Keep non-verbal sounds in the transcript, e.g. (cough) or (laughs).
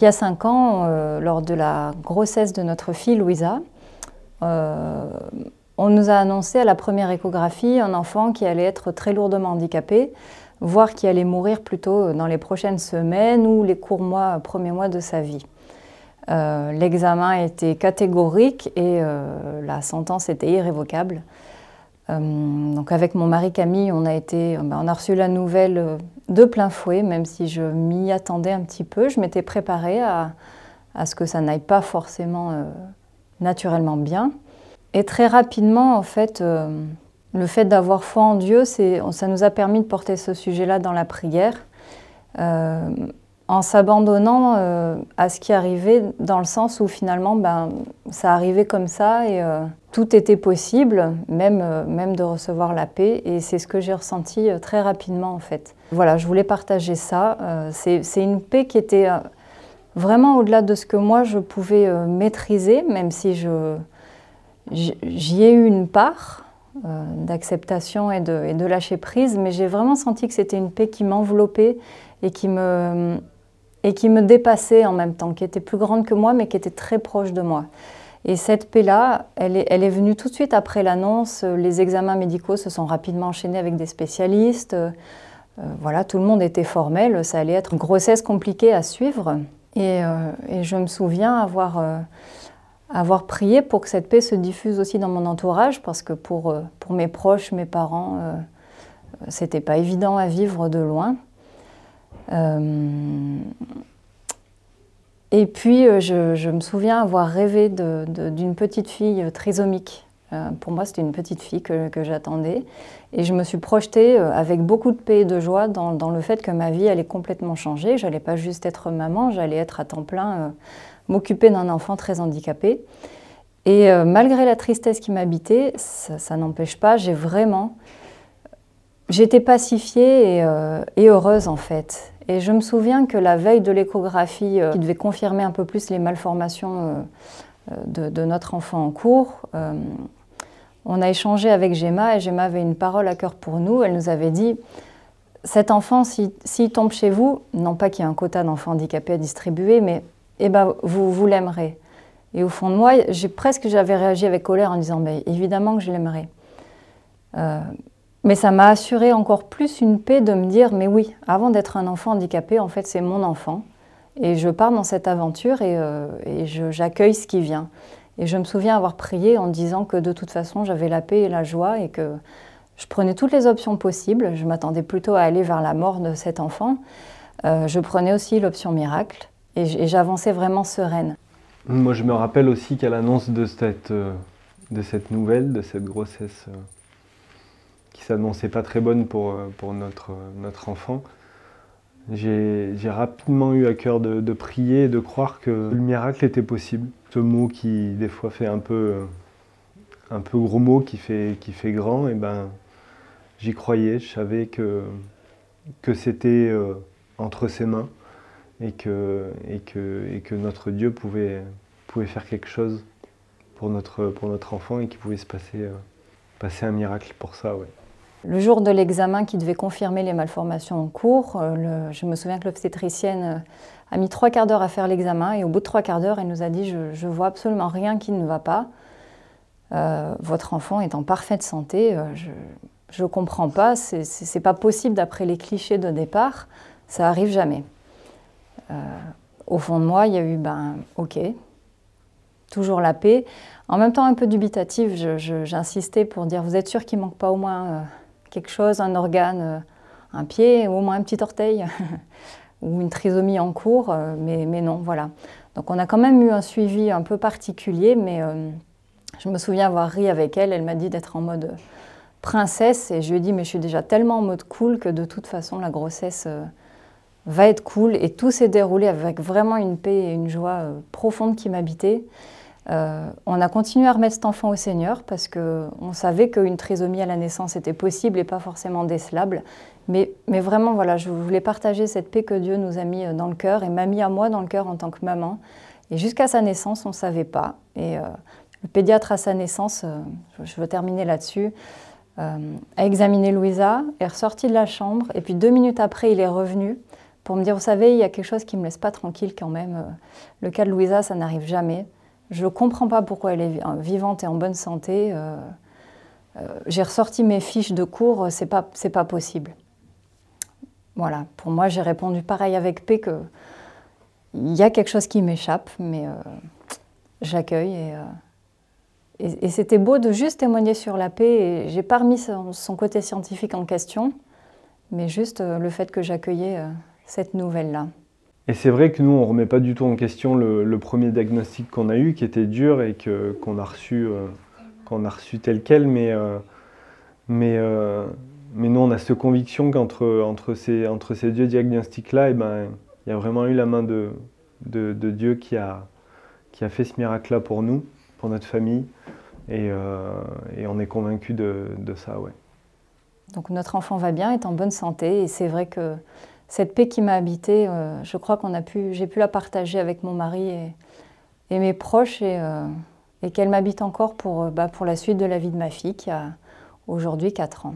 Il y a cinq ans, euh, lors de la grossesse de notre fille Louisa, euh, on nous a annoncé à la première échographie un enfant qui allait être très lourdement handicapé, voire qui allait mourir plutôt dans les prochaines semaines ou les courts mois, premiers mois de sa vie. Euh, l'examen était catégorique et la sentence était irrévocable. Donc avec mon mari Camille, on a, été, ben, on a reçu la nouvelle de plein fouet, même si je m'y attendais un petit peu. Je m'étais préparée à, ce que ça n'aille pas forcément euh, naturellement bien. Et très rapidement, en fait, euh, le fait d'avoir foi en Dieu, ça nous a permis de porter ce sujet-là dans la prière. Euh, en s'abandonnant euh, à ce qui arrivait, dans le sens où finalement, ben, ça arrivait comme ça et euh, tout était possible, même, euh, même de recevoir la paix. Et c'est ce que j'ai ressenti très rapidement, en fait. Voilà, je voulais partager ça. c'est une paix qui était vraiment au-delà de ce que moi, je pouvais maîtriser, même si j'y ai eu une part d'acceptation et de, de lâcher prise, mais j'ai vraiment senti que c'était une paix qui m'enveloppait et qui me et qui me dépassait en même temps, qui était plus grande que moi, mais qui était très proche de moi. Et cette paix-là, elle est, venue tout de suite après l'annonce. Les examens médicaux se sont rapidement enchaînés avec des spécialistes. Euh, voilà, tout le monde était formel. Ça allait être une grossesse compliquée à suivre. Et, euh, je me souviens avoir, euh, avoir prié pour que cette paix se diffuse aussi dans mon entourage, parce que pour, pour mes proches, mes parents, c'était pas évident à vivre de loin. Euh, et puis, euh, je, me souviens avoir rêvé d'une petite fille trisomique. Euh, pour moi, c'était une petite fille que, j'attendais. Et je me suis projetée avec beaucoup de paix et de joie dans, le fait que ma vie allait complètement changer. J'allais pas juste être maman, j'allais être à temps plein, m'occuper d'un enfant très handicapé. Et malgré la tristesse qui m'habitait, ça, n'empêche pas, j'ai vraiment... J'étais pacifiée et heureuse en fait. Et je me souviens que la veille de l'échographie, euh, qui devait confirmer un peu plus les malformations euh, euh, de, notre enfant en cours, on a échangé avec Gemma et Gemma avait une parole à cœur pour nous. Elle nous avait dit cet enfant, s'il tombe chez vous, non pas qu'il y ait un quota d'enfants handicapés à distribuer, mais eh ben, vous, vous l'aimerez. Et au fond de moi, j'ai presque j'avais réagi avec colère en disant évidemment que je l'aimerais. Mais ça m'a assuré encore plus une paix de me dire, mais oui, avant d'être un enfant handicapé, en fait, c'est mon enfant. Et je pars dans cette aventure et, euh, j'accueille ce qui vient. Et je me souviens avoir prié en disant que de toute façon, j'avais la paix et la joie et que je prenais toutes les options possibles. Je m'attendais plutôt à aller vers la mort de cet enfant. Euh, je prenais aussi l'option miracle et j'avançais vraiment sereine. Moi, je me rappelle aussi qu'à l'annonce de cette, euh, de cette nouvelle, de cette grossesse qui s'annonçait pas très bonne pour, euh, pour notre, notre enfant. J'ai rapidement eu à cœur de, prier et de croire que le miracle était possible. Ce mot qui des fois fait un peu, euh, un peu gros mot, qui fait, qui fait grand, et ben j'y croyais, je savais que, que c'était euh, entre ses mains et que, et, que, et que notre Dieu pouvait, pouvait faire quelque chose pour notre, pour notre enfant et qu'il pouvait se passer, passer un miracle pour ça. Ouais. Le jour de l'examen qui devait confirmer les malformations en cours, euh, je me souviens que l'obstétricienne euh, a mis trois quarts d'heure à faire l'examen et au bout de trois quarts d'heure, elle nous a dit Je ne vois absolument rien qui ne va pas. Euh, votre enfant est en parfaite santé. je ne comprends pas. Ce n'est pas possible d'après les clichés de départ. Ça arrive jamais. au fond de moi, il y a eu ben, OK, toujours la paix. En même temps, un peu dubitative, j'insistais pour dire Vous êtes sûr qu'il manque pas au moins quelque chose, un organe, euh, un pied, ou au moins un petit orteil, (laughs) ou une trisomie en cours, euh, mais, mais, non, voilà. Donc on a quand même eu un suivi un peu particulier, mais euh, je me souviens avoir ri avec elle, elle m'a dit d'être en mode princesse, et je lui ai dit, mais je suis déjà tellement en mode cool que de toute façon la grossesse va être cool, et tout s'est déroulé avec vraiment une paix et une joie profonde qui m'habitaient. Euh, on a continué à remettre cet enfant au Seigneur parce qu'on savait qu'une trisomie à la naissance était possible et pas forcément décelable. Mais, vraiment, voilà, je voulais partager cette paix que Dieu nous a mis euh, dans le cœur et m'a mis à moi dans le cœur en tant que maman. Et jusqu'à sa naissance, on ne savait pas. Et euh, le pédiatre à sa naissance, je veux terminer là-dessus, a examiné Louisa, est ressorti de la chambre et puis deux minutes après, il est revenu pour me dire, vous savez, il y a quelque chose qui ne me laisse pas tranquille quand même. Le cas de Louisa, ça n'arrive jamais. Je ne comprends pas pourquoi elle est vivante et en bonne santé. J'ai ressorti mes fiches de cours, c'est pas, pas possible. Voilà, pour moi, j'ai répondu pareil avec P que il y a quelque chose qui m'échappe, mais j'accueille et et, c'était beau de juste témoigner sur la paix. Et j'ai pas remis son, côté scientifique en question, mais juste euh, le fait que j'accueillais euh, cette nouvelle-là. Et c'est vrai que nous, on ne remet pas du tout en question le, premier diagnostic qu'on a eu, qui était dur et qu'on a, reçu, euh, qu'on a reçu tel quel, mais, mais, mais nous, on a cette conviction qu'entre entre ces, entre ces deux diagnostics-là, eh ben, il y a vraiment eu la main de, de, de Dieu qui a, qui a fait ce miracle-là pour nous pour notre famille. Et, euh, et on est convaincu de, de, ça, ouais. Donc notre enfant va bien, est en bonne santé, et c'est vrai que cette paix qui m'a habitée, euh, je crois qu'on a pu, j'ai pu la partager avec mon mari et, mes proches, et, euh, et qu'elle m'habite encore pour, bah, pour la suite de la vie de ma fille qui a aujourd'hui 4 ans.